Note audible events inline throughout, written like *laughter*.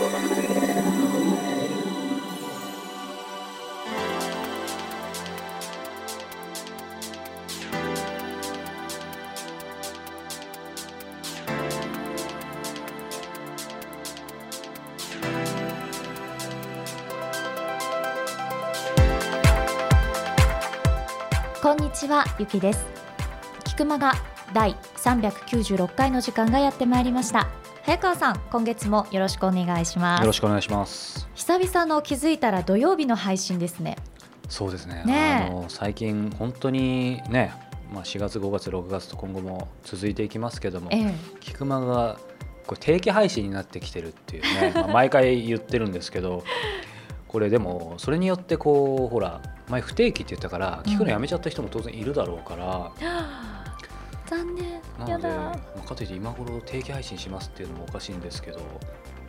こんにちはゆきです。菊間が第396回の時間がやってまいりました。早川さん今月もよろしくお願いします。よろしくお願いします。久々の気づいたら土曜日の配信ですね。そうですね。ねえ。あの最近本当にねまあ4月5月6月と今後も続いていきますけどもええ。菊間がこれ定期配信になってきてるっていうね、*laughs* まあ、毎回言ってるんですけどこれでもそれによってこうほら前不定期って言ったから聞くのやめちゃった人も当然いるだろうから、*laughs* *laughs* 残念。なので、やだ。まあかといって今頃定期配信しますっていうのもおかしいんですけど、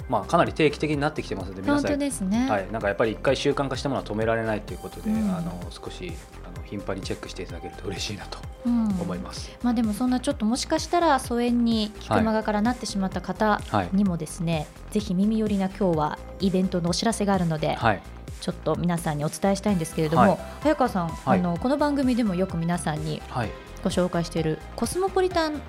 まあ、かなり定期的になってきてますので皆本当さんですね、はい、なんかやっぱり一回習慣化したものは止められないということで、うん。あの少しあの頻繁にチェックしていただけると嬉しいなとうん。思います。まあでもそんなちょっともしかしたら疎遠に菊間がからなってしまった方はい、にもですね、ぜひ耳寄りな今日はイベントのお知らせがあるので、はい、ちょっと皆さんにお伝えしたいんですけれども、はい。早川さん、はい。あのこの番組でもよく皆さんにはい、ご紹介しているコスモポリタン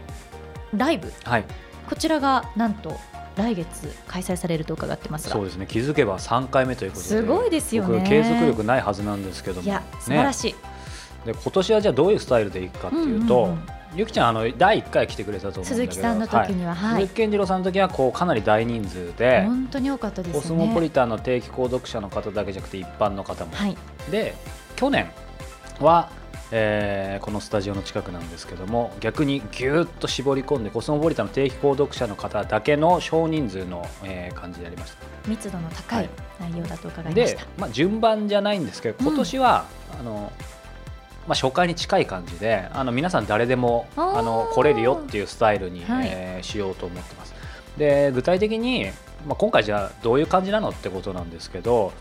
ライブ。はい、こちらがなんと来月開催されると伺ってますが。そうですね。気づけば3回目ということで、すごいですよね。僕継続力ないはずなんですけども、いや素晴らい。しい、で今年はじゃあどういうスタイルでいくかっていうと、うんうんうん。ゆきちゃんあの第1回来てくれたと思うん鈴木さんの時にははい。はい。鈴木健次郎さんの時はこうかなり大人数で、本当に多かったですよね。コスモポリタンの定期購読者の方だけじゃなくて一般の方も。はい。で去年は、えーこのスタジオの近くなんですけども逆にぎゅーっと絞り込んでコスモポリタンの定期購読者の方だけの少人数の、えー感じでやりました。密度の高はい。い内容だと伺いましでた、、まあ、順番じゃないんですけど今年は、あのまあ、初回に近い感じであの皆さん誰でもあの来れるよっていうスタイルに、はい。えーしようと思ってます。で具体的に、まあ、今回じゃあどういう感じなのってことなんですけど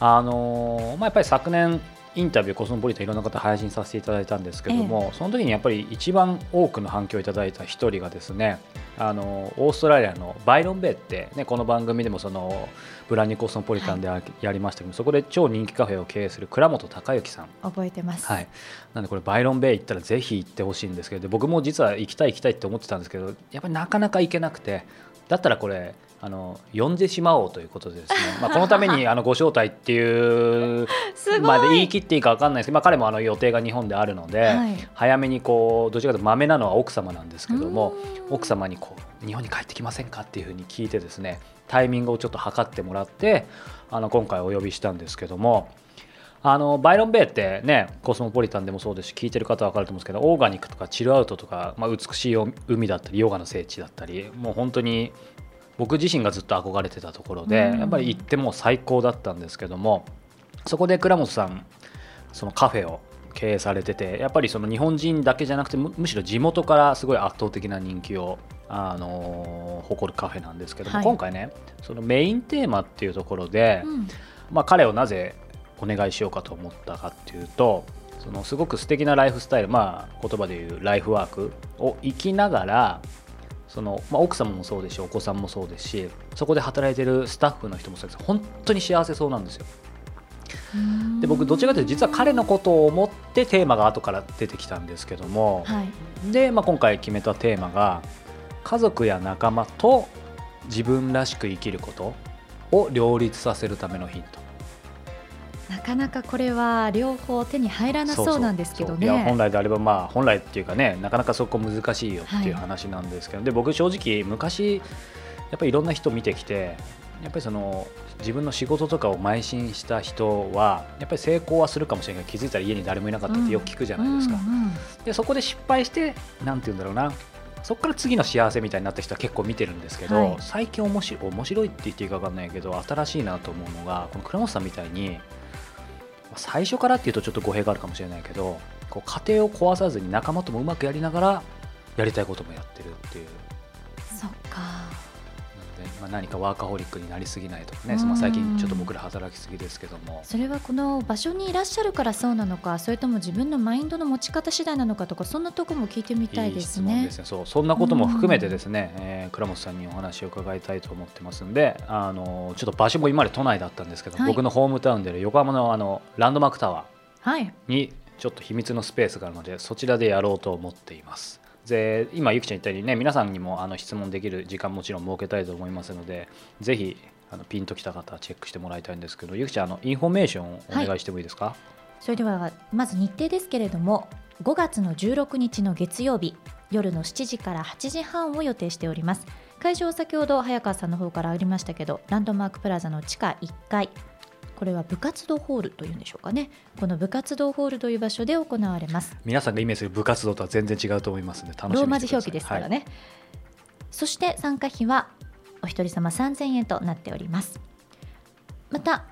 あのーまあ、やっぱり昨年インタビューコスモポリタンいろんな方配信させていただいたんですけども、その時にやっぱり一番多くの反響をいただいた一人がですねあのオーストラリアのバイロンベイって、ね、この番組でもそのブランニーコスモポリタンでややりましたけど、そこで超人気カフェを経営する倉本孝之さん。覚えてます、はい、なんでこれバイロンベイ行ったらぜひ行ってほしいんですけどで僕も実は行きたい行きたいって思ってたんですけどやっぱりなかなか行けなくてだったらこれあの呼んでしまおうということでですね、まあ、このためにあのご招待っていう *laughs* まで言い切っていいか分かんないですけど、まあ、彼もあの予定が日本であるので、はい。早めにこうどちらかというとまめなのは奥様なんですけどもうん。奥様にこう日本に帰ってきませんかっていうふうに聞いてですねタイミングをちょっと測ってもらってあの今回お呼びしたんですけどもあのバイロンベイってねコスモポリタンでもそうですし聞いてる方は分かると思うんですけどオーガニックとかチルアウトとか、まあ、美しい海だったりヨガの聖地だったりもう本当に僕自身がずっと憧れてたところで、うん。やっぱり行っても最高だったんですけどもそこで倉本さんそのカフェを経営されててやっぱりその日本人だけじゃなくてむむしろ地元からすごい圧倒的な人気を、あのー誇るカフェなんですけども、はい。今回ねそのメインテーマっていうところで、うん。まあ、彼をなぜお願いしようかと思ったかっていうとそのすごく素敵なライフスタイルまあ言葉で言うライフワークを生きながらその、まあ、奥様もそうですしお子さんもそうですしそこで働いてるスタッフの人もそうです本当に幸せそうなんですよ。で僕どちらかというと実は彼のことを思ってテーマが後から出てきたんですけども、はいで、まあ、今回決めたテーマが家族や仲間と自分らしく生きることを両立させるためのヒント。なかなかこれは両方手に入らなそうなんですけどね。そういや本来であればまあ本来っていうかねなかなかそこ難しいよっていうはい話なんですけど、で僕正直昔やっぱりいろんな人見てきてやっぱりその自分の仕事とかを邁進した人はやっぱり成功はするかもしれないけど気づいたら家に誰もいなかったってよく聞くじゃないですか、うんうんでそこで失敗してなんて言うんだろうな。そこから次の幸せみたいになった人は結構見てるんですけど、はい。最近面白い面白いって言っていいか分かんないけど新しいなと思うのがこの倉本さんみたいに最初からっていうとちょっと語弊があるかもしれないけどこう家庭を壊さずに仲間ともうまくやりながらやりたいこともやってるっていう。そっか、まあ、何かワーカホリックになりすぎないとかね、まあ、最近ちょっと僕ら働きすぎですけども。それはこの場所にいらっしゃるからそうなのかそれとも自分のマインドの持ち方次第なのかとかそんなところも聞いてみたいですね。いいですね。そう。そんなことも含めてですね、えー、倉本さんにお話を伺いたいと思ってますんであのちょっと場所も今まで都内だったんですけど、はい、僕のホームタウンである横浜のあのランドマークタワーにちょっと秘密のスペースがあるのでそちらでやろうと思っています。で今ゆきちゃん言ったようにね皆さんにもあの質問できる時間もちろん設けたいと思いますのでぜひあのピンときた方はチェックしてもらいたいんですけどゆきちゃんあのインフォメーションをお願いしてもいいですか、はい、それではまず日程ですけれども5月の16日の月曜日夜の7時から8時半を予定しております。会場先ほど早川さんの方からありましたけどランドマークプラザの地下1階。これは部活動ホールというんでしょうかね。この部活動ホールという場所で行われます。皆さんがイメージする部活動とは全然違うと思いますのでローマ字表記ですからね、はい、そして参加費はお一人様3000円となっております。また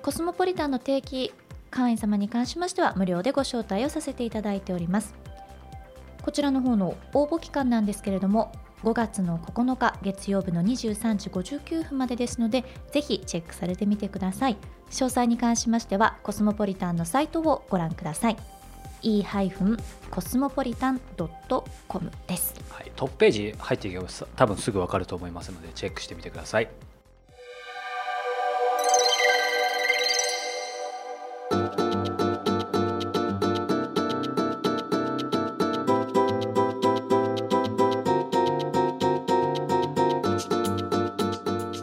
コスモポリタンの定期会員様に関しましては無料でご招待をさせていただいております。こちらの方の応募期間なんですけれども5月の9日月曜日の23時59分までですのでぜひチェックされてみてください。詳細に関しましてはコスモポリタンのサイトをご覧ください。e-cosmopolitan.com です、はい、トップページ入っていけば多分すぐわかると思いますのでチェックしてみてください。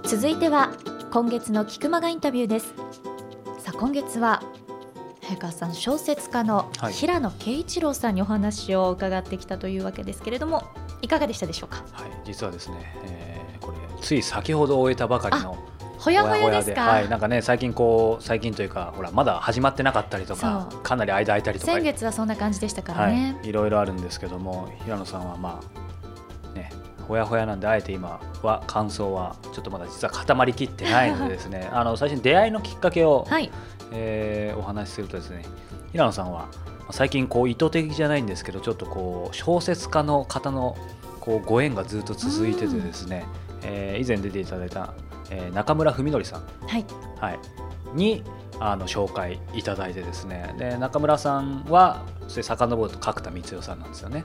続いては今月の菊間がインタビューです。さあ今月は早川さん小説家の平野啓一郎さんにお話を伺ってきたというわけですけれどもいかがでしたでしょうか？はい実はですね、えー、これつい先ほど終えたばかりのほやほやですか？はい、なんかね最近こう最近というかほらまだ始まってなかったりとかかなり間空いたりとか。先月はそんな感じでしたからね、はい、いろいろあるんですけども平野さんはまあねほやほやなんであえて今は感想はちょっとまだ実は固まりきってないのでですねあの最初に出会いのきっかけを、はい、えー、お話しするとですね平野さんは最近こう意図的じゃないんですけどちょっとこう小説家の方のこうご縁がずっと続いててですね、えー、以前出ていただいた、えー、中村文則さん、はい、はい、にあの紹介いただいてですね。で中村さんはそれ遡ると角田光代さんなんですよね。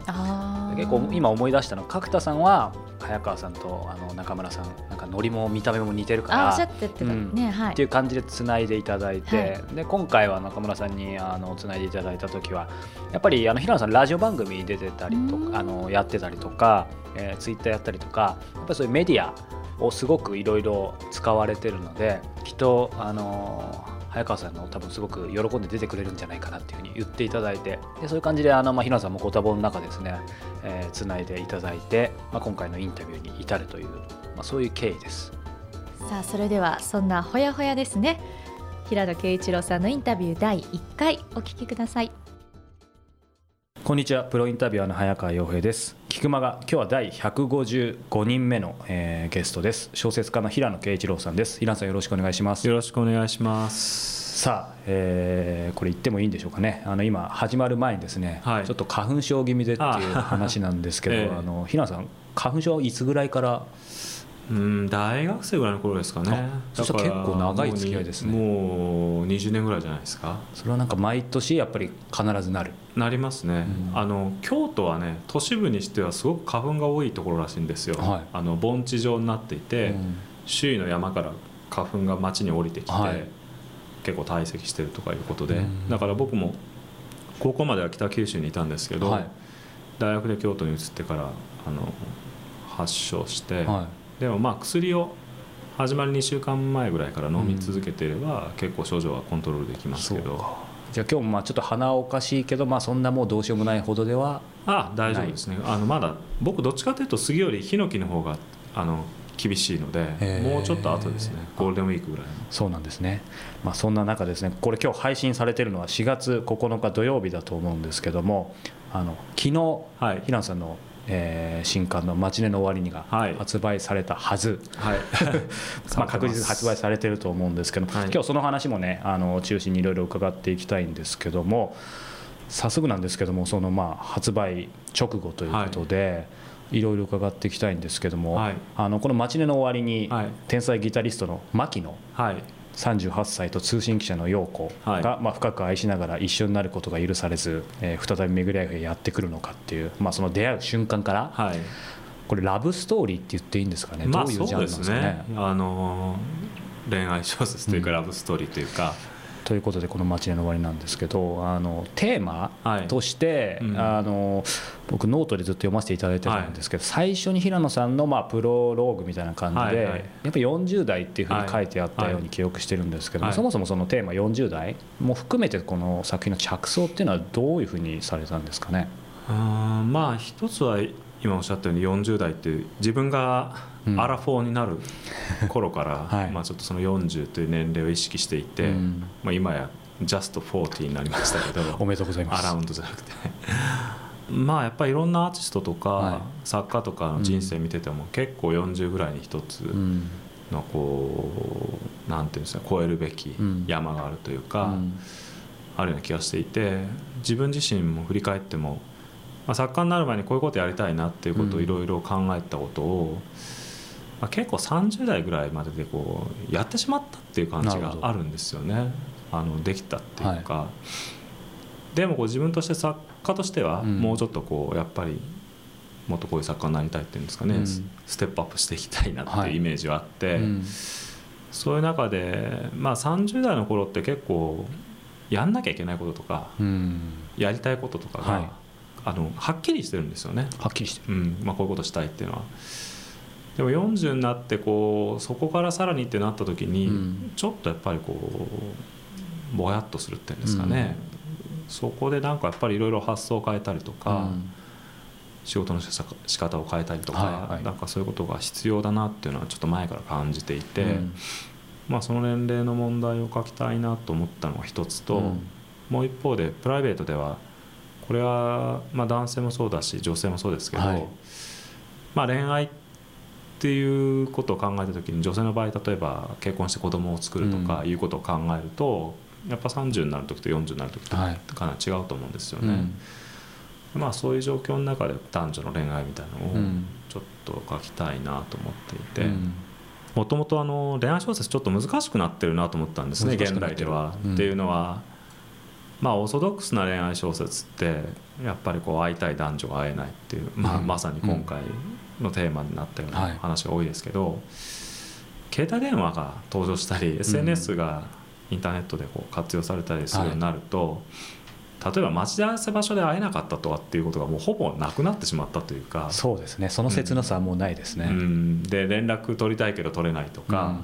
結構今思い出したの角田さんは早川さんとあの中村さんなんかノリも見た目も似てるからってい。う感じでつないでいただいて、はい、で今回は中村さんにあのつないでいただいた時はやっぱりあの平野さんラジオ番組出てたりとかあのやってたりとか、えー、ツイッターやったりとかやっぱりそういうメディアをすごくいろいろ使われてるのできっとあのー早川さんの多分すごく喜んで出てくれるんじゃないかなっていうふうに言っていただいてでそういう感じであの、まあ、平野さんもご多忙の中ですねつない、えー、でいただいて、まあ、今回のインタビューに至るという、まあ、そういう経緯です。さあそれではそんなほやほやですね平野啓一郎さんのインタビュー第1回お聞きくださいこんにちは。プロインタビュアーの早川洋平です。菊間が今日は第155人目の、えー、ゲストです。小説家の平野啓一郎さんです。平野さんよろしくお願いします。よろしくお願いします。さあ、えー、これ言ってもいいんでしょうかね。あの今始まる前にですね、はい、ちょっと花粉症気味でっていう話なんですけどあ、*laughs* え。ー、あの平野さん花粉症いつぐらいからうん大学生ぐらいの頃ですかね。そしたら結構長い付き合いですね。もう20年ぐらいじゃないですか。それはなんか毎年やっぱり必ずなる。なりますね、うん、あの京都はね都市部にしてはすごく花粉が多いところらしいんですよ、はい、あの盆地状になっていて、うん、周囲の山から花粉が町に降りてきて、はい、結構堆積してるとかいうことで、うん、だから僕も高校までは北九州にいたんですけど、はい、大学で京都に移ってからあの発症して、でもまあ薬を始まる2週間前ぐらいから飲み続けていれば、結構症状はコントロールできますけど。じゃあ今日もまあちょっと鼻おかしいけど、まあ、そんなもうどうしようもないほどではあ大丈夫ですね。あのまだ僕どっちかというと杉よりヒノキの方があの厳しいのでもうちょっと後ですね。ゴールデンウィークぐらいそうなんですね、まあ、そんな中ですねこれ今日配信されてるのは4月9日土曜日だと思うんですけどもあの昨日、はい、平野さんのえー、新刊の「マチネの終わりに」が発売されたはず、はい。*laughs* まあ、確実に発売されてると思うんですけど、はい、今日その話もねあの中心にいろいろ伺っていきたいんですけども早速なんですけどもそのまあ発売直後ということで、はい、いろいろ伺っていきたいんですけども、はい、あのこの「マチネの終わりに」はい、天才ギタリストの牧野、はい、38歳と通信記者の洋子が、まあ、深く愛しながら一緒になることが許されず、えー、再び巡り合いへやってくるのかっていう、まあ、その出会う瞬間から、はい、これラブストーリーって言っていいんですかね、まあ、どういうジャンルなんですかね？ね。あのー、恋愛小説というか、ラブストーリーというか、ということでこの「マチネの終わり」なんですけどあのテーマとして、はいうん、あの僕ノートでずっと読ませていただいてたんですけど、はい、最初に平野さんのまあプロローグみたいな感じで、はいはい、やっぱ40代っていうふうに書いてあったように記憶してるんですけど、はい、そもそもそのテーマ40代も含めてこの作品の着想っていうのはどういうふうにされたんですかね？あまあ一つは今おっしゃったように40代って自分がアラフォーになる *laughs* 頃から、はい、まあちょっとその40という年齢を意識していて、うん、まあ、今やジャスト40になりましたけど *laughs* おめでとうございます。アラウンドじゃなくて。*laughs* まあやっぱりいろんなアーティストとか作家とかの人生見てても結構40ぐらいに一つのこうなんていうんですか超えるべき山があるというかあるような気がしていて自分自身も振り返ってもまあ、作家になる前にこういうことやりたいなっていうことをいろいろ考えたことを、まあ、結構30代ぐらいまででこうやってしまったっていう感じがあるんですよね。あのできたっていうか、はい、でもこう自分として作家としてはもうちょっとこうやっぱりもっとこういう作家になりたいっていうんですかね、うん、ステップアップしていきたいなっていうイメージはあって、はい。うん、そういう中で、まあ、30代の頃って結構やんなきゃいけないこととか、うん、やりたいこととかが、はいあのはっきりしてるんですよね。はっきりしてる、うん。まあ、こういうことしたいっていうのは。でも40になってこうそこからさらにってなった時に、うん、ちょっとやっぱりこうぼやっとするっていうんですかね、うん、そこでなんかやっぱりいろいろ発想を変えたりとか、うん、仕事の仕方を変えたりとか、はいはい、なんかそういうことが必要だなっていうのはちょっと前から感じていて、まあ、その年齢の問題を書きたいなと思ったのが一つと、もう一方でプライベートではこれはまあ男性もそうだし女性もそうですけど、はい、まあ恋愛っていうことを考えた時に女性の場合例えば結婚して子供を作るとかいうことを考えると、やっぱ30になる時と40になる時とかなり違うと思うんですよね。はいうん、まあそういう状況の中で男女の恋愛みたいなのをちょっと書きたいなと思っていて。もともと恋愛小説ちょっと難しくなってるなと思ったんですね現代では。うん、っていうのはまあオーソドックスな恋愛小説ってやっぱりこう会いたい男女が会えないっていう、まあ、まさに今回のテーマになったような話が多いですけど、携帯電話が登場したり SNS がインターネットでこう活用されたりするようになると、例えば待ち合わせ場所で会えなかったとかっていうことがもうほぼなくなってしまったというかそうですね。その切なさはもうないですね、うん。うん、で連絡取りたいけど取れないとか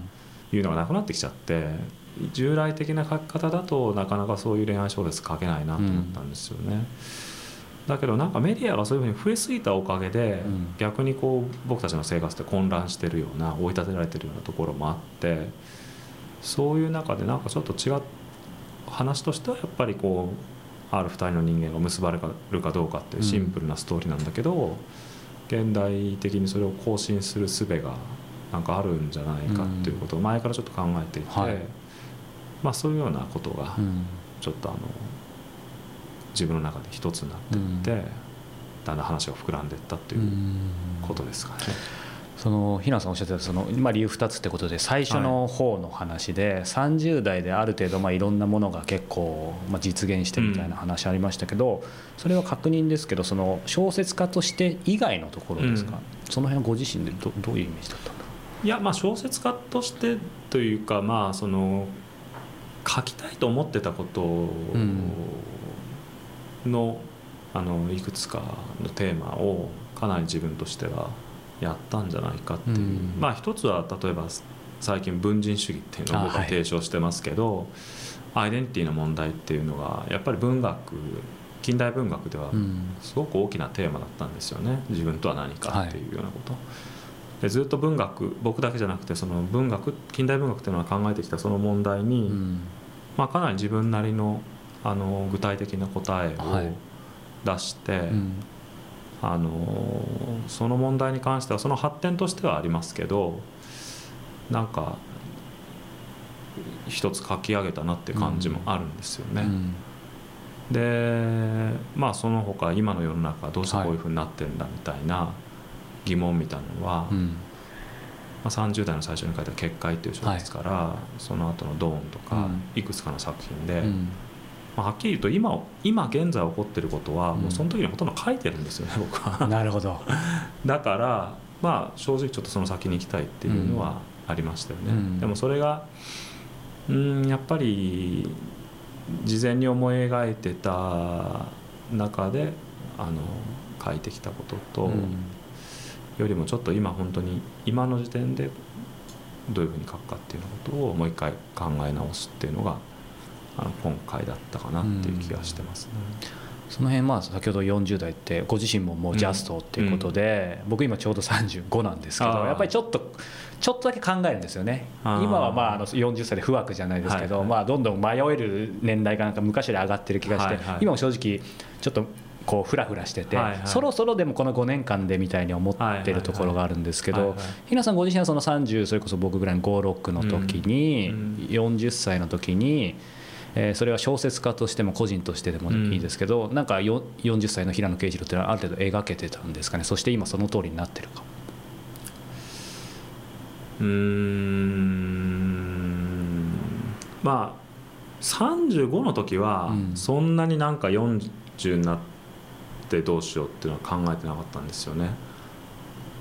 いうのがなくなってきちゃって従来的な書き方だとなかなかそういう恋愛小説書けないなと思ったんですよね。うん、だけどなんかメディアがそういうふうに増えすぎたおかげで、うん、逆にこう僕たちの生活って混乱してるような追い立てられてるようなところもあってそういう中でなんかちょっと違う話としてはやっぱりこうある2人の人間が結ばれるかどうかっていうシンプルなストーリーなんだけど、現代的にそれを更新する術がなんかあるんじゃないかっていうことを前からちょっと考えていて。はいまあ、そういうようなことがちょっとあの自分の中で一つになっていって、だんだん話が膨らんでいったっていうことですかね。その平野さんおっしゃってたその、まあ、理由2つってことで最初の方の話で、はい、30代である程度まあいろんなものが結構まあ実現してみたいな話ありましたけど、それは確認ですけどその小説家として以外のところですか、うん、その辺ご自身でどどういうイメージだったんだいやまあ小説家としてというかまあその書きたいと思ってたことの,、あのいくつかのテーマをかなり自分としてはやったんじゃないかっていう、うん、まあ一つは例えば最近文人主義っていうのを僕は提唱してますけど、はい、アイデンティティの問題っていうのがやっぱり文学近代文学ではすごく大きなテーマだったんですよね。自分とは何かっていうようなこと。はい。でずっと文学僕だけじゃなくてその文学近代文学っていうのは考えてきたその問題に、うん、まあ、かなり自分なりのあの具体的な答えを出して、はいうん、あのその問題に関してはその発展としてはありますけどなんか一つ書き上げたなっていう感じもあるんですよね。うん、でまあその他今の世の中どうしてこういうふうになってるんだみたいな、はい疑問みたいなのは、うんまあ、30代の最初に書いた「結界」っていう小説から、はい、その後の「ドーン」とか、いくつかの作品で、まあ、はっきり言うと今今現在起こってることはもうその時にほとんど書いてるんですよね、*laughs* 僕は。なるほど。*laughs* だからまあ正直ちょっとその先に行きたいっていうのはありましたよね。でもそれがうんやっぱり事前に思い描いてた中であの書いてきたことと、よりもちょっと今本当に今の時点でどういうふうに書くかっていうことをもう一回考え直すっていうのがあの今回だったかなっていう気がしてますね。その辺まあ先ほど40代ってご自身ももうジャストっていうことで、僕今ちょうど35なんですけどやっぱりちょっとちょっとだけ考えるんですよね。今はまああの40歳で不惑じゃないですけど、まあどんどん迷える年代がなんか昔より上がってる気がして、今も正直ちょっとこうフラフラしてて、はいはい、そろそろでもこの5年間でみたいに思ってるところがあるんですけどひなさんご自身はその30それこそ僕ぐらいの56の時に、うん、40歳の時に。えー、それは小説家としても個人としてでもいいですけど、うん、なんか40歳の平野啓一郎っていうのはある程度描けてたんですかね？そして今その通りになってるかうん。まあ35の時はそんなになんか40になってどうしようっていうのは考えてなかったんですよね。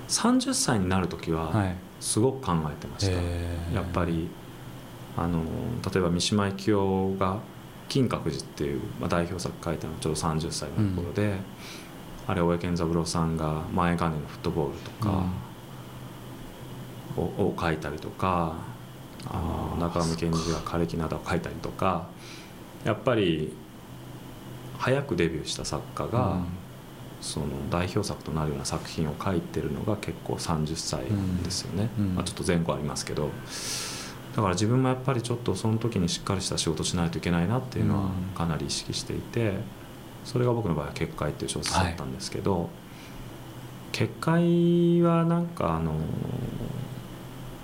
30歳になる時はすごく考えてました、はい、やっぱりあの例えば三島由紀夫が「金閣寺」っていう、まあ、代表作書いたのちょうど30歳の頃で、うん、あれ大江健三郎さんが「前金のフットボール」とか、うん、をを書いたりとかあの中上健二が「枯れ木など」を書いたりとかやっぱり早くデビューした作家が、うん、その代表作となるような作品を書いてるのが結構30歳ですよね、まあ、ちょっと前後ありますけど。だから自分もやっぱりちょっとその時にしっかりした仕事しないといけないなっていうのはかなり意識していてそれが僕の場合は「結界」っていう小説だったんですけど、はい、結界はなんかあの、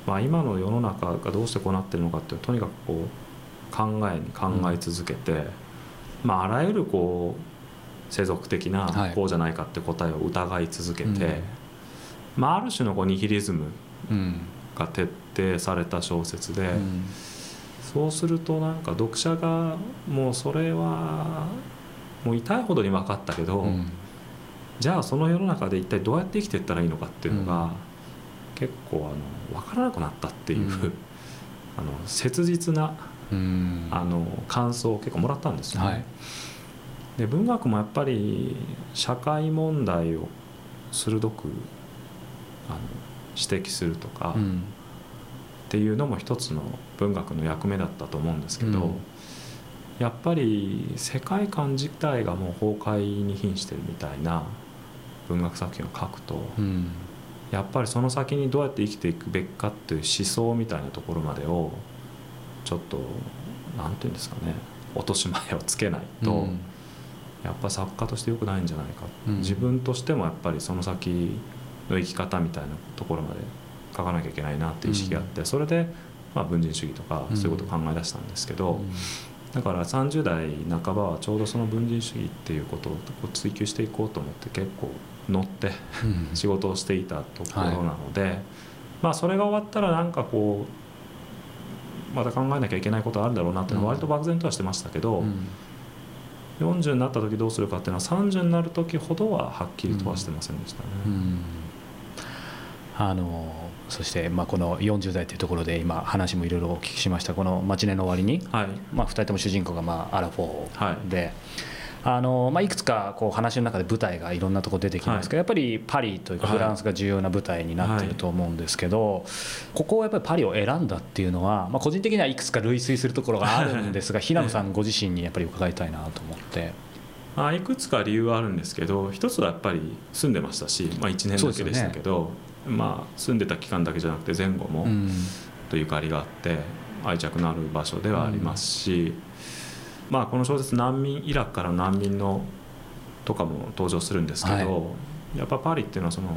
まあ、今の世の中がどうしてこうなってるのかっていうとにかくこう考えに考え続けて、うん、まあ、あらゆるこう世俗的なこうじゃないかって答えを疑い続けて、はいまあ、ある種のこうニヒリズムが徹底された小説で、うん、そうするとなんか読者がもうそれはもう痛いほどに分かったけど、うん、じゃあその世の中で一体どうやって生きていったらいいのかっていうのが、うん、結構あの分からなくなったっていう、*laughs* あの切実な、あの感想を結構もらったんですよね。はい、で文学もやっぱり社会問題を鋭くあの指摘するとか、うん、っていうのも一つの文学の役目だったと思うんですけど、うん、やっぱり世界観自体がもう崩壊に瀕してるみたいな文学作品を書くと、うん、やっぱりその先にどうやって生きていくべきかっていう思想みたいなところまでをちょっと何て言うんですかね落とし前をつけないと、やっぱ作家としてよくないんじゃないか、自分としてもやっぱりその先の生き方みたいなところまで書かなきゃいけないなっていう意識があって、それで、まあ、文人主義とかそういうことを考え出したんですけど、だから30代半ばはちょうどその文人主義っていうことを追求していこうと思って結構乗って *laughs* 仕事をしていたところなので、まあそれが終わったらなんかこうまた考えなきゃいけないことあるだろうなっていうのは割と漠然とはしてましたけど、40になった時どうするかっていうのは30になる時ほどははっきりとはしてませんでしたね。あのそして、まあ、この40代というところで今話もいろいろお聞きしましたこの「待ち寝の終わりに」はいまあ、2人とも主人公が、まあ、アラフォーで。はいあのまあ、いくつかこう話の中で舞台がいろんなところ出てきますけど、はい、やっぱりパリというかフランスが重要な舞台になっていると思うんですけど、はい、ここをやっぱりパリを選んだっていうのは、まあ、個人的にはいくつか類推するところがあるんですが平野さんご自身にやっぱり伺いたいなと思って。あいくつか理由はあるんですけど一つはやっぱり住んでましたし、まあ、1年だけでしたけど、まあ、住んでた期間だけじゃなくて前後もとゆかりがあって愛着のある場所ではありますし、まあ、この小説難民イラクからの難民のとかも登場するんですけど、はい、やっぱパリっていうのはその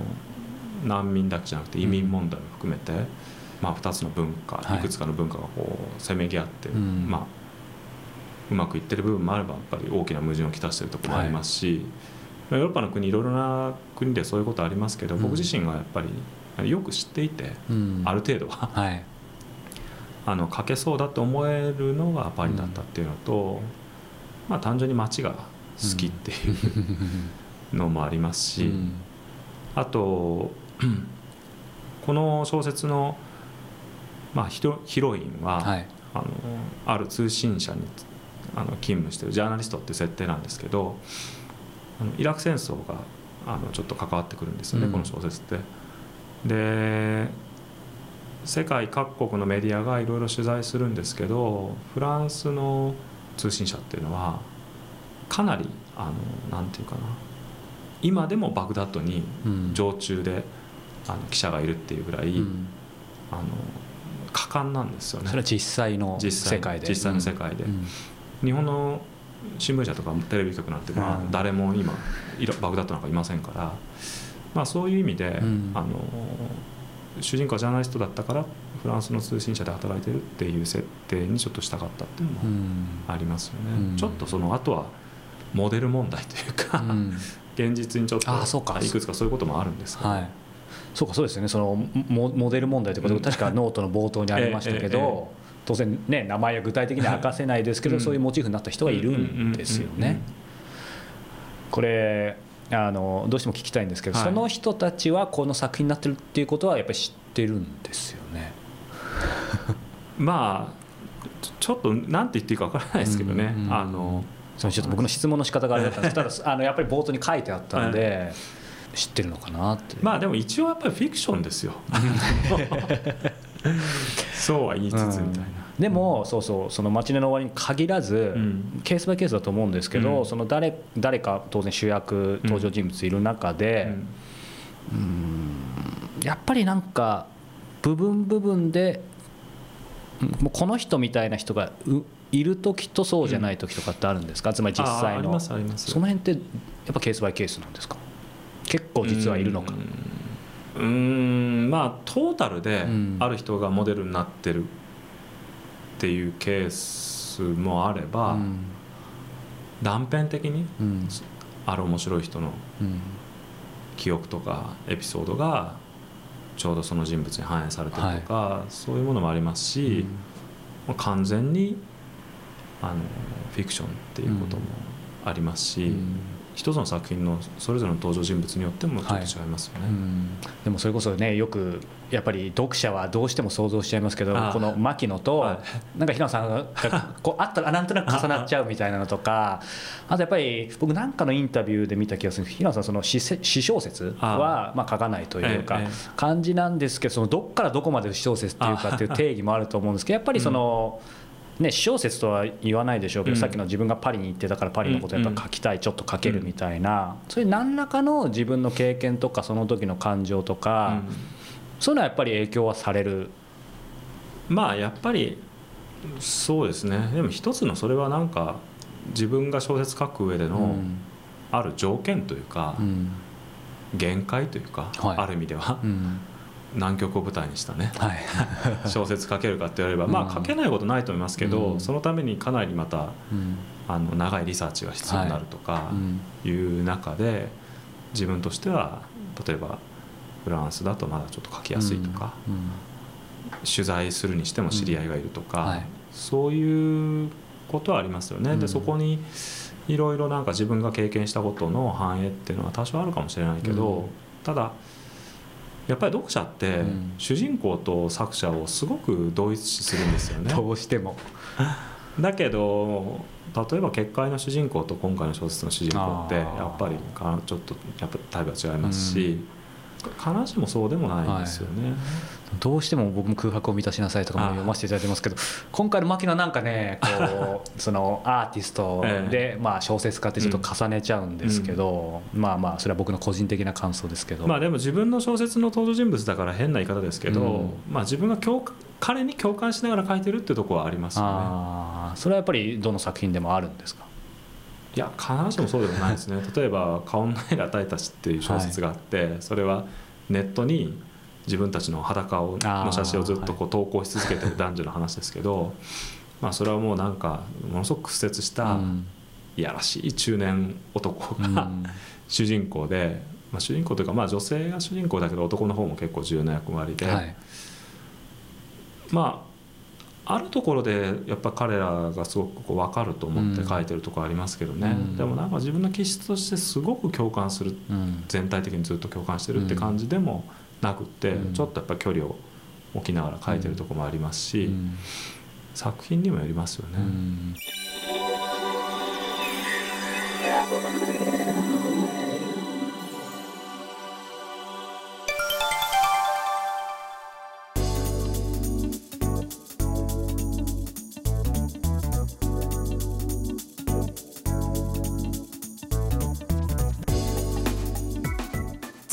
難民だけじゃなくて移民問題も含めて、まあ、2つの文化いくつかの文化がこうせめぎ合って、まあ、うまくいってる部分もあればやっぱり大きな矛盾をきたしてるところもありますし、ヨーロッパの国いろいろな国でそういうことありますけど、僕自身がやっぱりよく知っていて、ある程度は、はい、あの書けそうだと思えるのがパリだったっていうのと、まあ単純に街が好きっていうのもありますし、あとこの小説の、まあ、ヒロインは、はい、あのある通信社にあの勤務してるジャーナリストっていう設定なんですけどあのイラク戦争があのちょっと関わってくるんですよね、うん、この小説って。で世界各国のメディアがいろいろ取材するんですけどフランスの通信社っていうのはかなりあのなんていうかな。今でもバグダッドに常駐で、あの記者がいるっていうぐらい、うん、あの果敢なんですよね。それは実際の世界で。実際の世界で、うん、日本の新聞社とかテレビ局なんて、まあ、誰も今バグダッドなんかいませんから、まあ、そういう意味で、あの主人公はジャーナリストだったからフランスの通信社で働いてるっていう設定にちょっとしたかったっていうのもありますよね、ちょっとその後はモデル問題というか、現実にちょっといくつかそういうこともあるんですけど、はい。そうかそうですよね。そのモモデル問題ということ確かノートの冒頭にありましたけど、当然ね名前は具体的には明かせないですけど、そういうモチーフになった人がいるんですよね。これあのどうしても聞きたいんですけど、はい、その人たちはこの作品になってるっていうことはやっぱり知ってるんですよね。まあちょっとなんて言っていいかわからないですけどね。あのそのちょっと僕の質問の仕方があれだったんですただあのやっぱり冒頭に書いてあったんで。*laughs* 知ってるのかなってまあでも一応やっぱりフィクションですよ *laughs* *laughs* そうは言いつつみたいな、うん、でもそうそうその「街の終わり」に限らず、うん、ケースバイケースだと思うんですけど、うん、その誰誰か当然主役登場人物いる中で、うん。やっぱりなんか部分部分でもうこの人みたいな人がいる時とそうじゃない時とかってあるんですか、つまり実際の。その辺ってやっぱケースバイケースなんですか？結構実はいるのか？うんまあトータルである人がモデルになってるっていうケースもあれば、うん、断片的にある面白い人の記憶とかエピソードがちょうどその人物に反映されてるとか、はい、そういうものもありますし、うん、完全にあのフィクションっていうこともありますし。うん一つの作品のそれぞれの登場人物によってもちょっと違いますよね、はい、でもそれこそねよくやっぱり読者はどうしても想像しちゃいますけどこの牧野と、はい、なんか平野さんがこうあったらなんとなく重なっちゃうみたいなのとかあとやっぱり僕なんかのインタビューで見た気がする平野さんその詩小説はまあ書かないというか感じなんですけどそのどっからどこまで詩小説っていうかっていう定義もあると思うんですけどやっぱりその。うんね、私小説とは言わないでしょうけど、うん、さっきの自分がパリに行ってたからパリのことやっぱ書きたい、うん、ちょっと書けるみたいな、そういう何らかの自分の経験とかその時の感情とか、うん、そういうのはやっぱり影響はされる？まあやっぱりそうですね。でも一つのそれはなんか自分が小説書く上でのある条件というか、限界というか、はい、ある意味では。南極を舞台にしたね、はい、*laughs* 小説書けるかって言われれば、まあ書けないことないと思いますけど、うん、そのためにかなりまた、うん、あの長いリサーチが必要になるとかい。う中で、自分としては例えばフランスだとまだちょっと書きやすいとか、うん、取材するにしても知り合いがいるとか、はい、そういうことはありますよね。でそこにいろいろなんか自分が経験したことの反映っていうのは多少あるかもしれないけど、ただやっぱり読者って主人公と作者をすごく同一視するんですよね。*laughs* どうしても。だけど例えば結界の主人公と今回の小説の主人公ってやっぱりちょっとやっぱタイプが違いますし、必ずしもそうでもないんですよね。はいどうしても僕も空白を満たしなさいとかも読ませていただいてますけど今回の牧野なんかねこう *laughs* そのアーティストで、まあ、小説家ってちょっと重ねちゃうんですけど、まあまあそれは僕の個人的な感想ですけど。まあでも自分の小説の登場人物だから変な言い方ですけど、まあ自分が共彼に共感しながら書いてるっていうところはありますよね。あそれはやっぱりどの作品でもあるんですか？いや必ずしもそうでもないですね。*laughs* 例えば「顔のないが与えたち」っていう小説があって、それはネットに自分たちの裸をの写真をずっとこう投稿し続けてる男女の話ですけど、*laughs* まあ、それはもうなんかものすごく屈折したいやらしい中年男が主人公で、まあ、主人公というか、まあ、女性が主人公だけど男の方も結構重要な役割で、はい、まああるところでやっぱ彼らがすごくこう分かると思って書いてるところありますけどね、うん、でもなんか自分の気質としてすごく共感する、うん、全体的にずっと共感してるって感じでもなくって、うん、ちょっとやっぱ距離を置きながら書いてるところもありますし、作品にもよりますよね。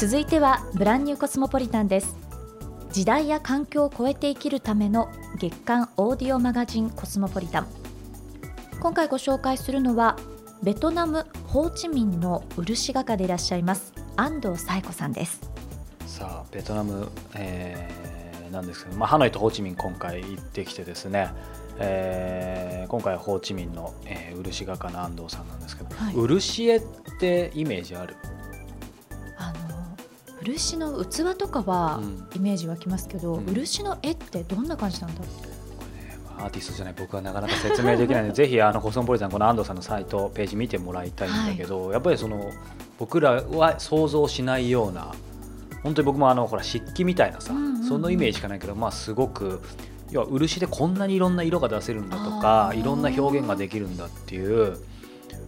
続いてはブランニューコスモポリタンです。時代や環境を超えて生きるための月刊オーディオマガジンコスモポリタン。今回ご紹介するのはベトナムホーチミンの漆画家でいらっしゃいます安藤紗子さんです。さあベトナム、えー、なんですけど、まあ、ハノイとホーチミン今回行ってきてですねえー、今回はホーチミンの、えー、漆画家の安藤さんなんですけど、はい、漆絵ってイメージある？漆の器とかはイメージ湧きますけど、うん、漆の絵ってどんな感じなんだろう？アーティストじゃない。僕はなかなか説明できないので *laughs* ぜひあのコスモポリタンこの安藤さんのサイトページ見てもらいたいんだけど、はい、やっぱりその僕らは想像しないような本当に僕もあのほら漆器みたいなさ、うんうんうん、そのイメージしかないけど、まあ、すごく要は漆でこんなにいろんな色が出せるんだとかいろんな表現ができるんだっていう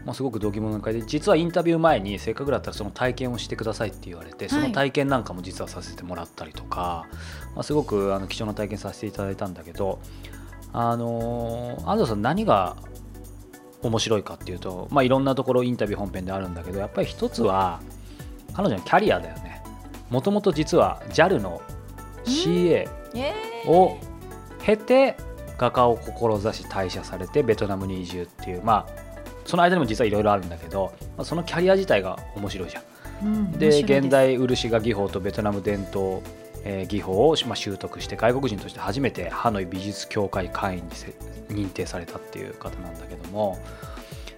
まあ、すごく動機物の会で実はインタビュー前にせっかくだったらその体験をしてくださいって言われてその体験なんかも実はさせてもらったりとか、まあ、すごくあの貴重な体験させていただいたんだけどあの安藤さん何が面白いかっていうと、まあ、いろんなところインタビュー本編であるんだけどやっぱり一つは彼女のキャリアだよね。もともと実は JAL の CA を経て画家を志し退社されてベトナムに移住っていうまあその間にも実はいろいろあるんだけど、まあ、そのキャリア自体が面白いじゃん。うん、で現代漆画技法とベトナム伝統、えー、技法を、まあ、習得して外国人として初めてハノイ美術協会会員に認定されたっていう方なんだけども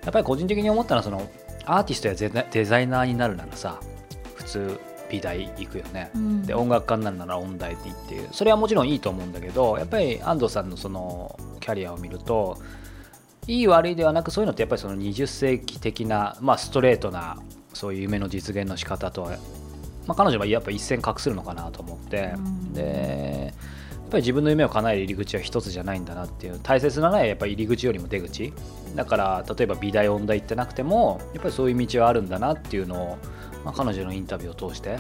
やっぱり個人的に思ったのはそのアーティストやデザイナーになるならさ普通美大行くよね、うん、で音楽家になるなら音大でっていう。それはもちろんいいと思うんだけどやっぱり安藤さんのそのキャリアを見るといい悪いではなくそういうのってやっぱりその20世紀的な、まあ、ストレートなそういう夢の実現の仕方とは、まあ、彼女はやっぱ一線画するのかなと思って、うん、でやっぱり自分の夢を叶える入り口は一つじゃないんだなっていう大切なのはやっぱり入り口よりも出口。だから例えば美大音大行ってなくてもやっぱりそういう道はあるんだなっていうのを、まあ、彼女のインタビューを通して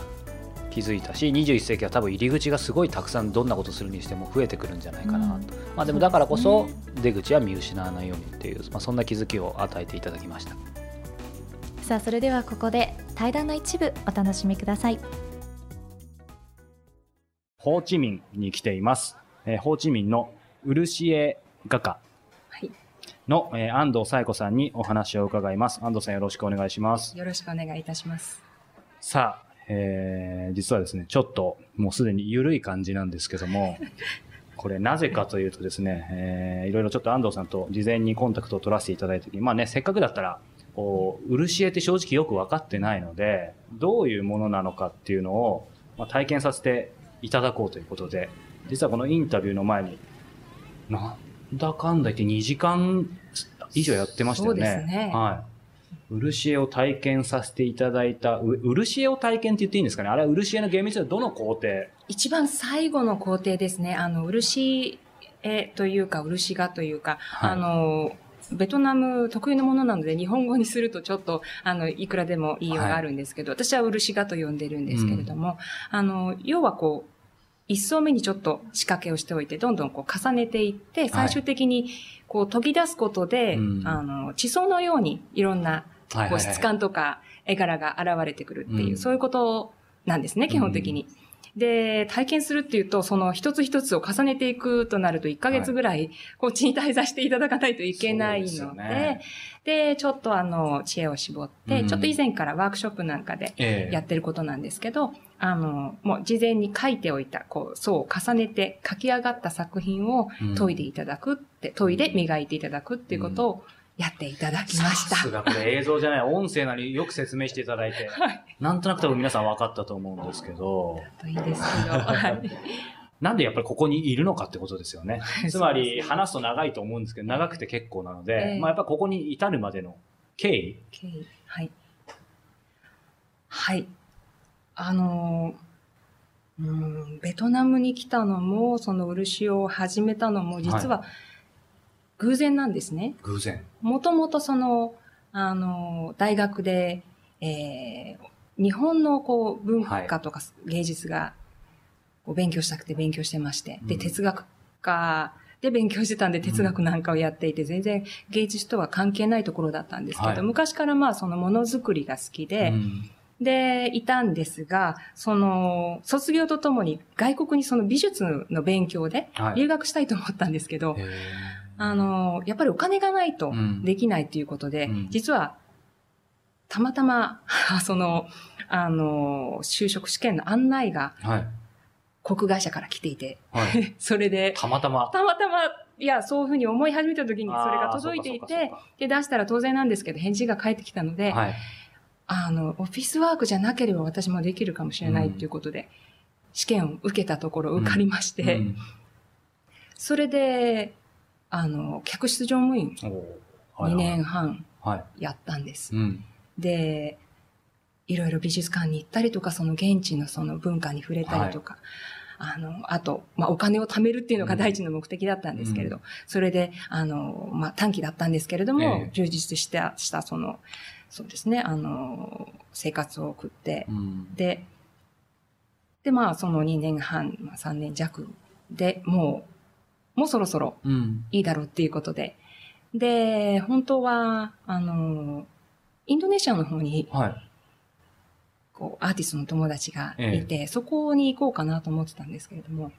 気づいたし21世紀は多分入り口がすごいたくさんどんなことするにしても増えてくるんじゃないかなと、うん、まあ、でもだからこそ出口は見失わないようにっていう、まあ、そんな気づきを与えていただきました。さあそれではここで対談の一部お楽しみください。ホーチミンに来ています、えー、ホーチミンの漆絵画家。の、えー、安藤紗子さんにお話を伺います。安藤さんよろしくお願いします。よろしくお願いいたします。さあえー、実はですね、ちょっともうすでに緩い感じなんですけども、*laughs* これなぜかというとですね、えー、いろいろちょっと安藤さんと事前にコンタクトを取らせていただいた時に、まあね、せっかくだったら、こう、漆絵って正直よく分かってないので、どういうものなのかっていうのを、まあ、体験させていただこうということで、実はこのインタビューの前に、なんだかんだ言って2時間以上やってましたよね。そうですね。はい。漆絵を体験させていただいた、漆絵を体験って言っていいんですかね？あれは漆絵の厳密はどの工程？一番最後の工程ですね。あの、漆絵というか、漆画というか、はい、あの、ベトナム特有のものなので、日本語にするとちょっと、あの、いくらでも言いようがあるんですけど、はい、私は漆画と呼んでるんですけれども、うん、あの、要はこう、一層目にちょっと仕掛けをしておいて、どんどんこう重ねていって、最終的にこう研ぎ出すことで、はい、あの、地層のようにいろんなこう質感とか絵柄が現れてくるっていう、そういうことなんですね、基本的に。で、体験するっていうと、その一つ一つを重ねていくとなると1ヶ月ぐらい、こっちに滞在していただかないといけないので、でね、で、ちょっとあの、知恵を絞って、ちょっと以前からワークショップなんかでやってることなんですけど、あの、もう事前に書いておいた、こう、層を重ねて書き上がった作品を研いでいただくって、研いで磨いていただくっていうことをやっていただきました。さすがこれ映像じゃない、音声なりよく説明していただいて、*laughs* はい、なんとなく多分皆さん分かったと思うんですけど。といいですけど、はい。なんでやっぱりここにいるのかってことですよ *laughs* ね。つまり話すと長いと思うんですけど、長くて結構なので、えー、まあやっぱここに至るまでの経緯。経緯。はい。はい。あのうん、ベトナムに来たのも、その漆を始めたのも、実は偶然なんですね。偶然。もともとその、あの、大学で、えー、日本のこう文化とか芸術がこう勉強したくて勉強してまして、で、哲学科で勉強してたんで哲学なんかをやっていて、全然芸術とは関係ないところだったんですけど、はい、昔からまあそのものづくりが好きで、うんで、いたんですが、その、卒業とともに外国にその美術の勉強で留学したいと思ったんですけど、はい、あの、やっぱりお金がないとできないということで、うん、実は、たまたま、*laughs* その、あの、就職試験の案内が、航空会社から来ていて、はい、*laughs* それで、たまたま。たまたま、いや、そういうふうに思い始めた時にそれが届いていて、で、出したら当然なんですけど、返事が返ってきたので、はいあの、オフィスワークじゃなければ私もできるかもしれないっていうことで、試験を受けたところ受かりまして、それで、あの、客室乗務員、2年半やったんです。で、いろいろ美術館に行ったりとか、その現地のその文化に触れたりとか、あの、あと、まあ、お金を貯めるっていうのが第一の目的だったんですけれど、それで、あの、まあ、短期だったんですけれども、充実した、した、その、そうですね、あの、生活を送って、うん、で、で、まあ、その2年半、まあ、3年弱でもう、もうそろそろいいだろうっていうことで、うん、で、本当は、あの、インドネシアの方に、はい、こう、アーティストの友達がいて、ええ、そこに行こうかなと思ってたんですけれども、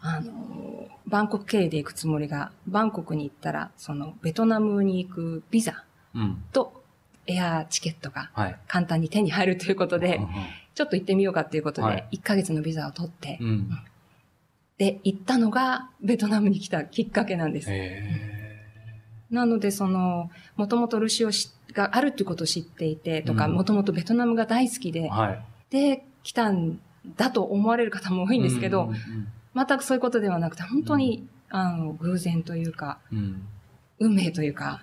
あの、バンコク経由で行くつもりが、バンコクに行ったら、その、ベトナムに行くビザと、エアチケットが簡単に手に入るということで、ちょっと行ってみようかっていうことで、1ヶ月のビザを取って、で、行ったのがベトナムに来たきっかけなんです。なので、その、もともとルシオがあるっていうことを知っていて、とか、もともとベトナムが大好きで、で、来たんだと思われる方も多いんですけど、全くそういうことではなくて、本当に、あの、偶然というか、運命というか、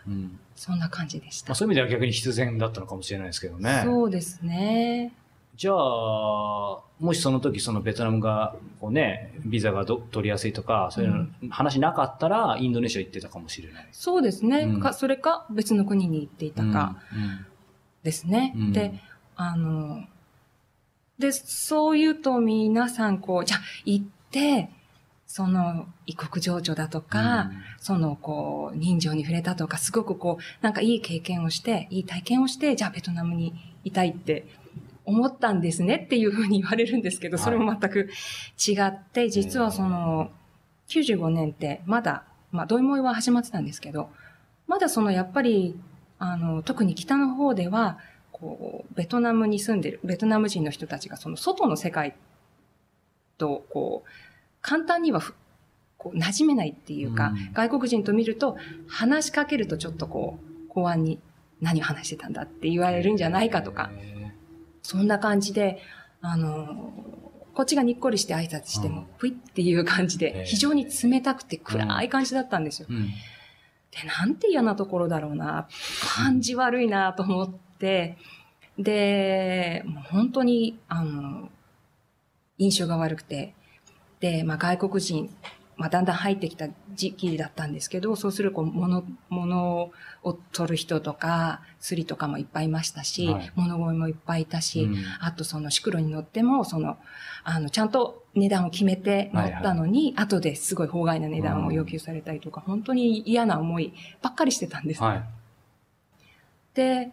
そんな感じでした。まあ、そういう意味では逆に必然だったのかもしれないですけどね。そうですね。じゃあ、もしその時そのベトナムが、こうね、ビザが取りやすいとか、そういうの話なかったら、インドネシア行ってたかもしれない。そうですね。うん、かそれか別の国に行っていたか、ですね。うんうん、で、あの、で、そう言うと皆さんこう、じゃあ行って、その異国情緒だとか、うん、そのこう人情に触れたとか、すごくこう、なんかいい経験をして、いい体験をして、じゃあベトナムにいたいって思ったんですねっていうふうに言われるんですけど、それも全く違って、実はその95年ってまだ、まあ、ドイモイは始まってたんですけど、まだそのやっぱり、あの、特に北の方では、こう、ベトナムに住んでる、ベトナム人の人たちがその外の世界と、こう、簡単にはこう馴染めないっていうか、うん、外国人と見ると話しかけるとちょっとこう、公安に何を話してたんだって言われるんじゃないかとか、そんな感じで、あの、こっちがにっこりして挨拶しても、ぷいっていう感じで、非常に冷たくて暗い感じだったんですよ。うん、で、なんて嫌なところだろうな、感じ悪いなと思って、で、もう本当に、あの、印象が悪くて、で、まあ、外国人、まあ、だんだん入ってきた時期だったんですけど、そうすると、物、物を取る人とか、釣りとかもいっぱいいましたし、はい、物乞いもいっぱいいたし、うん、あとそのシクロに乗っても、その、あの、ちゃんと値段を決めて乗ったのに、はいはい、後ですごい法外な値段を要求されたりとか、うん、本当に嫌な思いばっかりしてたんです、はい、で、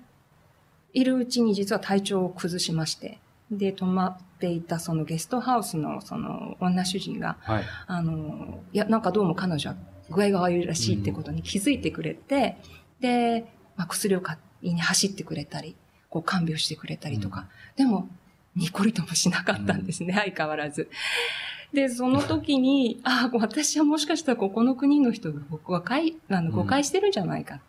いるうちに実は体調を崩しまして、で、泊まっていたそのゲストハウスのその女主人が、はい、あの、いや、なんかどうも彼女は具合が悪いらしいってことに気づいてくれて、うん、で、まあ、薬を買いに走ってくれたり、こう看病してくれたりとか、うん、でも、ニコリともしなかったんですね、うん、相変わらず。で、その時に、*laughs* あ、私はもしかしたらここの国の人が誤解、あの誤解してるんじゃないかっ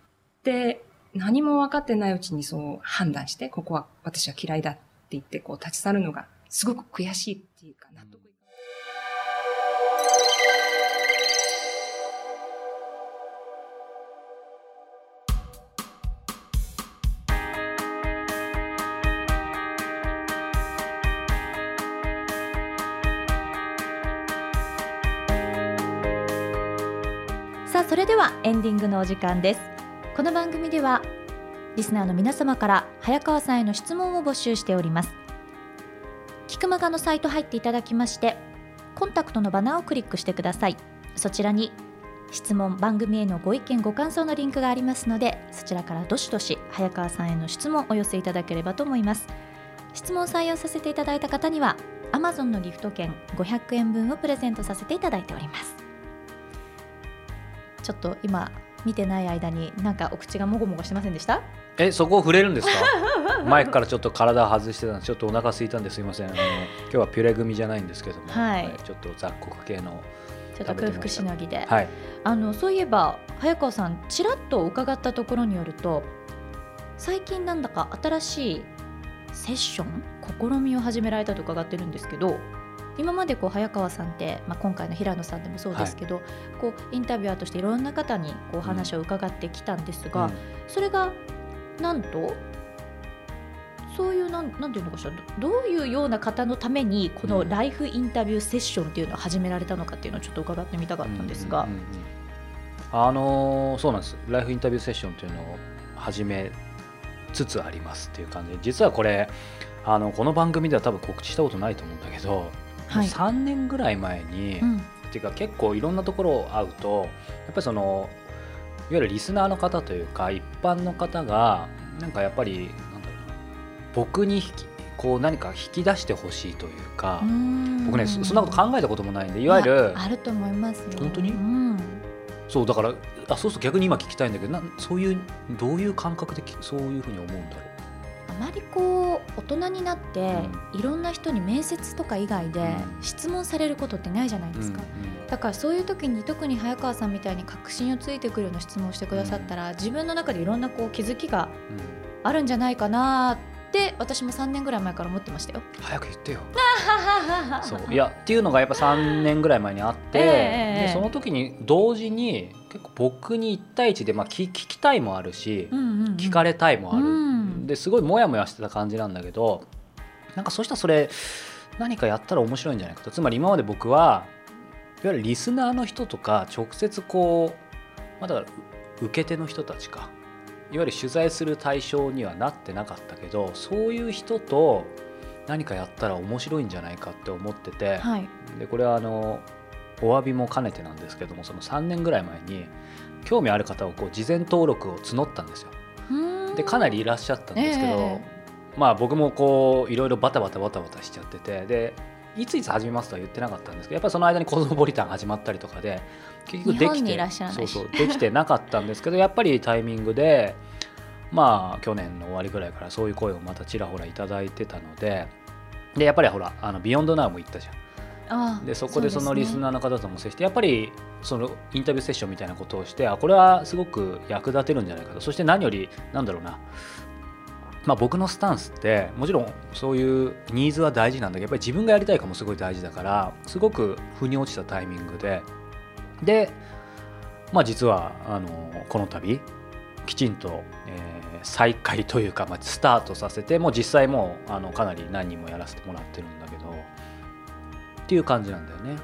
て、何も分かってないうちにそう判断して、ここは私は嫌いだって言って、こう立ち去るのがすごく悔しいっていうか、納得さあそれではエンディングのお時間です。この番組ではリスナーの皆様から早川さんへの質問を募集しております。キクマガのサイト入っていただきましてコンタクトのバナーをクリックしてください。そちらに質問番組へのご意見ご感想のリンクがありますのでそちらからどしどし早川さんへの質問をお寄せいただければと思います。質問採用させていただいた方には Amazon のギフト券500円分をプレゼントさせていただいております。ちょっと今見てない間になんかお口がもごもごしてませんでした？えそこを触れるんですか？*laughs* 前からちょっと体外してたんでちょっとお腹空いたんですいません。あの今日はピュレ組じゃないんですけども、はい、ちょっと雑穀系のちょっと空腹しのぎで、はい、あのそういえば早川さんちらっと伺ったところによると最近なんだか新しいセッション試みを始められたと伺ってるんですけど今までこう早川さんって、まあ、今回の平野さんでもそうですけど、はい、こうインタビュアーとしていろんな方にこうお話を伺ってきたんですが、うん、それがなんとそういうなんなんていうのかしらどういうような方のためにこのライフインタビューセッションっていうのを始められたのかっていうのをちょっと伺ってみたかったんですが。うんうんうん。あのー、そうなんです。ライフインタビューセッションっていうのを始めつつありますっていう感じで実はこれあのこの番組では多分告知したことないと思うんだけどはい、3年ぐらい前に、うん、っていうか結構いろんなところを会うとやっぱりそのいわゆるリスナーの方というか一般の方がなんかやっぱりなんだろうな僕にこう何か引き出してほしいというか僕ねそんなこと考えたこともないんでいわゆるあると思います本当に、うん、そうだからあそうすると逆に今聞きたいんだけどなそういうどういう感覚でそういうふうに思うんだろうまりこう大人になって、いろんな人に面接とか以外で質問されることってないじゃないですか、だからそういう時に特に早川さんみたいに確信をついてくるような質問をしてくださったら、自分の中でいろんなこう気づきがあるんじゃないかなって私も3年ぐらい前から思ってましたよ。早く言ってよ。*laughs* そう。いやっていうのがやっぱ3年ぐらい前にあって、えー、でその時に同時に結構僕に1対1で、まあ、聞聞きたいもあるし、うんうんうん、聞かれたいもある、うん。ですごいモヤモヤしてた感じなんだけどなんかそうしたらそれ何かやったら面白いんじゃないかとつまり今まで僕はいわゆるリスナーの人とか直接こう、まあ、だから受け手の人たちかいわゆる取材する対象にはなってなかったけどそういう人と何かやったら面白いんじゃないかって思ってて、はい、でこれはあのお詫びも兼ねてなんですけどもその3年ぐらい前に興味ある方をこう事前登録を募ったんですよ。でかなりいらっしゃったんですけど、えー、まあ僕もこういろいろバタバタバタバタしちゃっててでいついつ始めますとは言ってなかったんですけどやっぱりその間にコズモポリタン始まったりとかで結局できてそうそうできてなかったんですけどやっぱりタイミングでまあ去年の終わりぐらいからそういう声をまたちらほら頂いてたのででやっぱりほらあのビヨンドナウも行ったじゃん。でそこでそのリスナーの方とも接して、ね、やっぱりそのインタビューセッションみたいなことをしてあこれはすごく役立てるんじゃないかと。そして何よりなんだろうな。まあ、僕のスタンスってもちろんそういうニーズは大事なんだけどやっぱり自分がやりたいかもすごい大事だからすごく腑に落ちたタイミングでで、まあ、実はあのこの度きちんと、えー、再開というか、まあ、スタートさせてもう実際もうあのかなり何人もやらせてもらってるんだけどっていう感じなんだよね。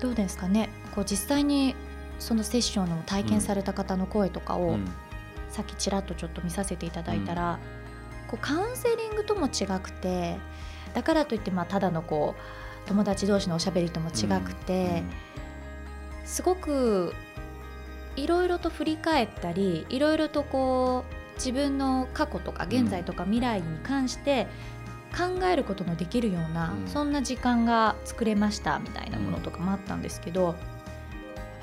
どうですかね？こう実際にそのセッションを体験された方の声とかを、うん、さっきちらっとちょっと見させていただいたら、うん、こうカウンセリングとも違くてだからといってまあただのこう友達同士のおしゃべりとも違くて、うん、すごくいろいろと振り返ったりいろいろとこう自分の過去とか現在とか未来に関して考えることのできるような、うん、そんな時間が作れましたみたいなものとかもあったんですけど、うん、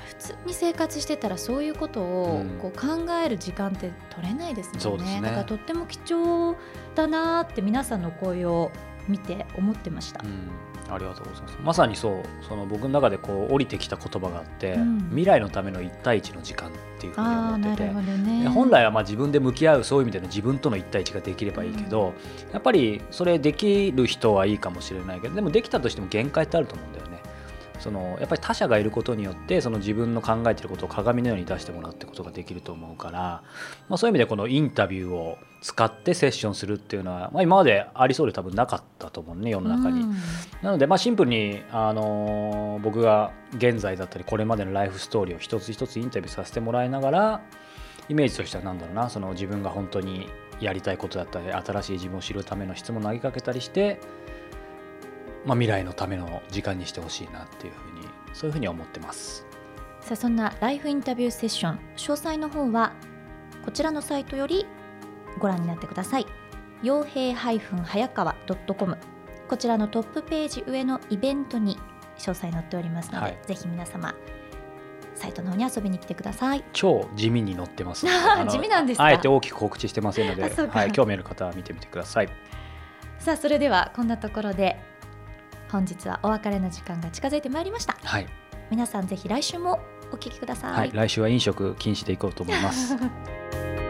普通に生活してたらそういうことをこう考える時間って取れないですもんね,、だからとっても貴重だなって皆さんの声を見て思ってました。ありがとうございます。まさにそうその僕の中でこう降りてきた言葉があって、うん、未来のための一対一の時間っていうふうに思ってて、ね、本来はまあ自分で向き合うそういう意味での自分との一対一ができればいいけど、うん、やっぱりそれできる人はいいかもしれないけどでもできたとしても限界ってあると思うんだよね。そのやっぱり他者がいることによってその自分の考えてることを鏡のように出してもらうってことができると思うから、まあ、そういう意味でこのインタビューを使ってセッションするっていうのは、まあ、今までありそうで多分なかったと思うね世の中に。なのでまあシンプルに、あのー、僕が現在だったりこれまでのライフストーリーを一つ一つインタビューさせてもらいながらイメージとしては何だろうなその自分が本当にやりたいことだったり新しい自分を知るための質問を投げかけたりしてまあ、未来のための時間にしてほしいなっていうふうにそういうふうに思ってます。さあそんなライフインタビューセッション詳細の方はこちらのサイトよりご覧になってください。傭兵早川 .com こちらのトップページ上のイベントに詳細載っておりますので、はい、ぜひ皆様サイトの方に遊びに来てください。超地味に載ってます。*laughs* 地味なんですあえて大きく告知してませんので、はい、興味ある方は見てみてください。さあそれではこんなところで本日はお別れの時間が近づいてまいりました、はい、皆さんぜひ来週もお聞きください、はい、来週は飲食禁止でいこうと思います *laughs*